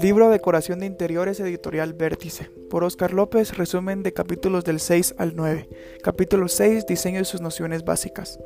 Libro Decoración de Interiores Editorial Vértice. Por Oscar López, resumen de capítulos del 6 al 9. Capítulo 6, Diseño y sus nociones básicas.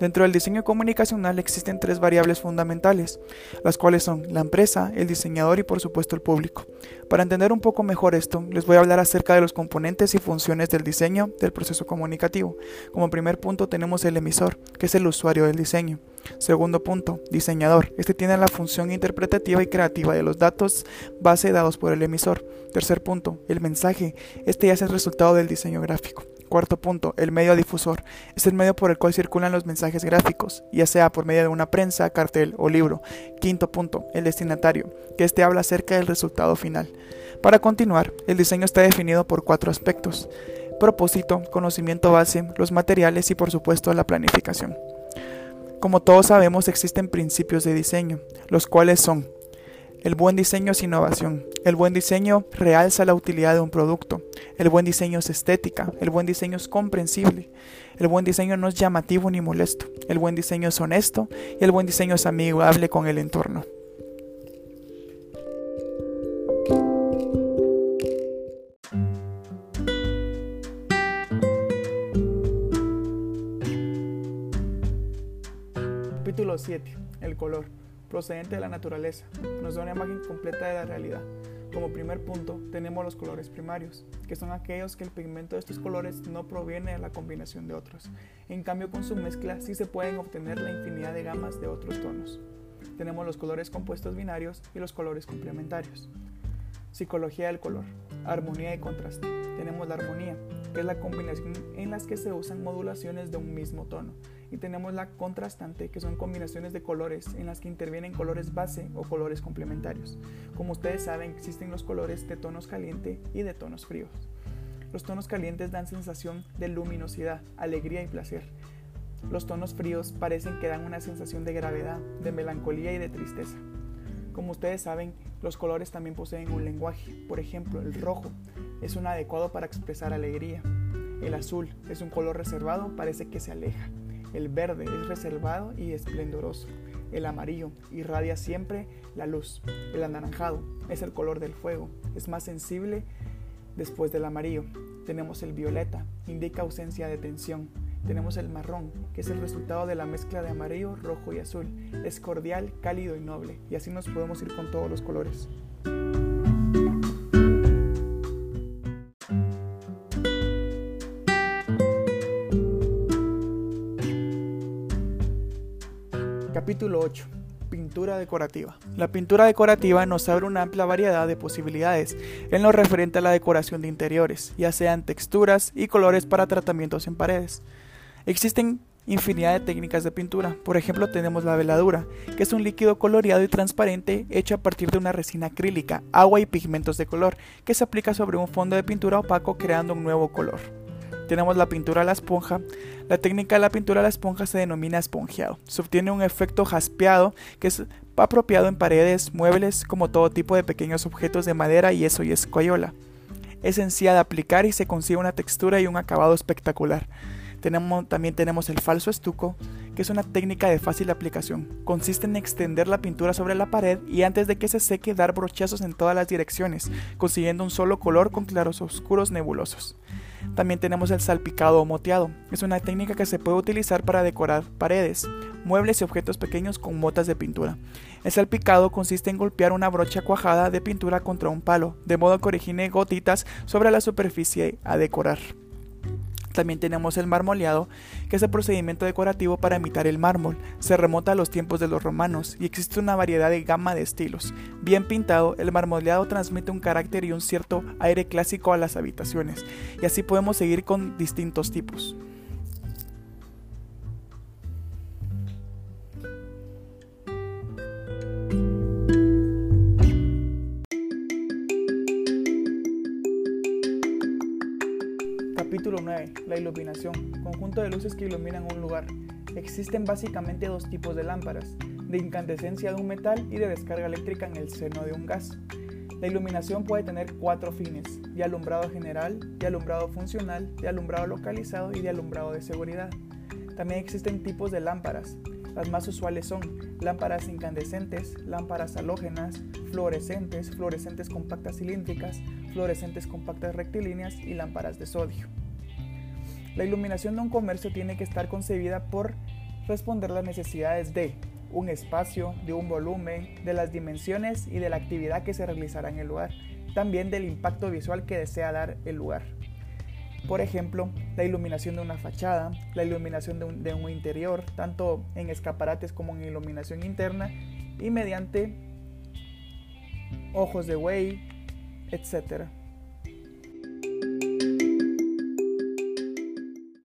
Dentro del diseño comunicacional existen tres variables fundamentales, las cuales son la empresa, el diseñador y por supuesto el público. Para entender un poco mejor esto, les voy a hablar acerca de los componentes y funciones del diseño del proceso comunicativo. Como primer punto tenemos el emisor, que es el usuario del diseño. Segundo punto, diseñador. Este tiene la función interpretativa y creativa de los datos base dados por el emisor. Tercer punto, el mensaje. Este ya es el resultado del diseño gráfico. Cuarto punto, el medio difusor. Es el medio por el cual circulan los mensajes gráficos, ya sea por medio de una prensa, cartel o libro. Quinto punto, el destinatario, que este habla acerca del resultado final. Para continuar, el diseño está definido por cuatro aspectos. Propósito, conocimiento base, los materiales y por supuesto la planificación. Como todos sabemos, existen principios de diseño, los cuales son el buen diseño es innovación. El buen diseño realza la utilidad de un producto. El buen diseño es estética. El buen diseño es comprensible. El buen diseño no es llamativo ni molesto. El buen diseño es honesto y el buen diseño es amigable con el entorno. Capítulo 7. El color procedente de la naturaleza, nos da una imagen completa de la realidad. Como primer punto, tenemos los colores primarios, que son aquellos que el pigmento de estos colores no proviene de la combinación de otros. En cambio, con su mezcla sí se pueden obtener la infinidad de gamas de otros tonos. Tenemos los colores compuestos binarios y los colores complementarios. Psicología del color, armonía y contraste. Tenemos la armonía, que es la combinación en las que se usan modulaciones de un mismo tono. Y tenemos la contrastante, que son combinaciones de colores en las que intervienen colores base o colores complementarios. Como ustedes saben, existen los colores de tonos caliente y de tonos fríos. Los tonos calientes dan sensación de luminosidad, alegría y placer. Los tonos fríos parecen que dan una sensación de gravedad, de melancolía y de tristeza. Como ustedes saben, los colores también poseen un lenguaje. Por ejemplo, el rojo es un adecuado para expresar alegría. El azul es un color reservado, parece que se aleja. El verde es reservado y esplendoroso. El amarillo irradia siempre la luz. El anaranjado es el color del fuego, es más sensible después del amarillo. Tenemos el violeta, indica ausencia de tensión. Tenemos el marrón, que es el resultado de la mezcla de amarillo, rojo y azul. Es cordial, cálido y noble, y así nos podemos ir con todos los colores. Capítulo 8. Pintura decorativa. La pintura decorativa nos abre una amplia variedad de posibilidades en lo referente a la decoración de interiores, ya sean texturas y colores para tratamientos en paredes. Existen infinidad de técnicas de pintura. Por ejemplo, tenemos la veladura, que es un líquido coloreado y transparente hecho a partir de una resina acrílica, agua y pigmentos de color, que se aplica sobre un fondo de pintura opaco creando un nuevo color. Tenemos la pintura a la esponja. La técnica de la pintura a la esponja se denomina esponjeado. Se obtiene un efecto jaspeado que es apropiado en paredes, muebles, como todo tipo de pequeños objetos de madera, yeso y escoyola. Es sencilla de aplicar y se consigue una textura y un acabado espectacular también tenemos el falso estuco, que es una técnica de fácil aplicación. Consiste en extender la pintura sobre la pared y antes de que se seque dar brochazos en todas las direcciones, consiguiendo un solo color con claros oscuros nebulosos. También tenemos el salpicado o moteado. Es una técnica que se puede utilizar para decorar paredes, muebles y objetos pequeños con motas de pintura. El salpicado consiste en golpear una brocha cuajada de pintura contra un palo, de modo que origine gotitas sobre la superficie a decorar. También tenemos el marmoleado, que es el procedimiento decorativo para imitar el mármol. Se remonta a los tiempos de los romanos y existe una variedad de gama de estilos. Bien pintado, el marmoleado transmite un carácter y un cierto aire clásico a las habitaciones, y así podemos seguir con distintos tipos. Capítulo 9. La iluminación. Conjunto de luces que iluminan un lugar. Existen básicamente dos tipos de lámparas, de incandescencia de un metal y de descarga eléctrica en el seno de un gas. La iluminación puede tener cuatro fines, de alumbrado general, de alumbrado funcional, de alumbrado localizado y de alumbrado de seguridad. También existen tipos de lámparas, Las más usuales son lámparas incandescentes, lámparas halógenas, fluorescentes, fluorescentes compactas cilíndricas, fluorescentes compactas rectilíneas y lámparas de sodio. La iluminación de un comercio tiene que estar concebida por responder las necesidades de un espacio, de un volumen, de las dimensiones y de la actividad que se realizará en el lugar, también del impacto visual que desea dar el lugar. Por ejemplo, la iluminación de una fachada, la iluminación de un, interior, tanto en escaparates como en iluminación interna, y mediante ojos de buey, etc.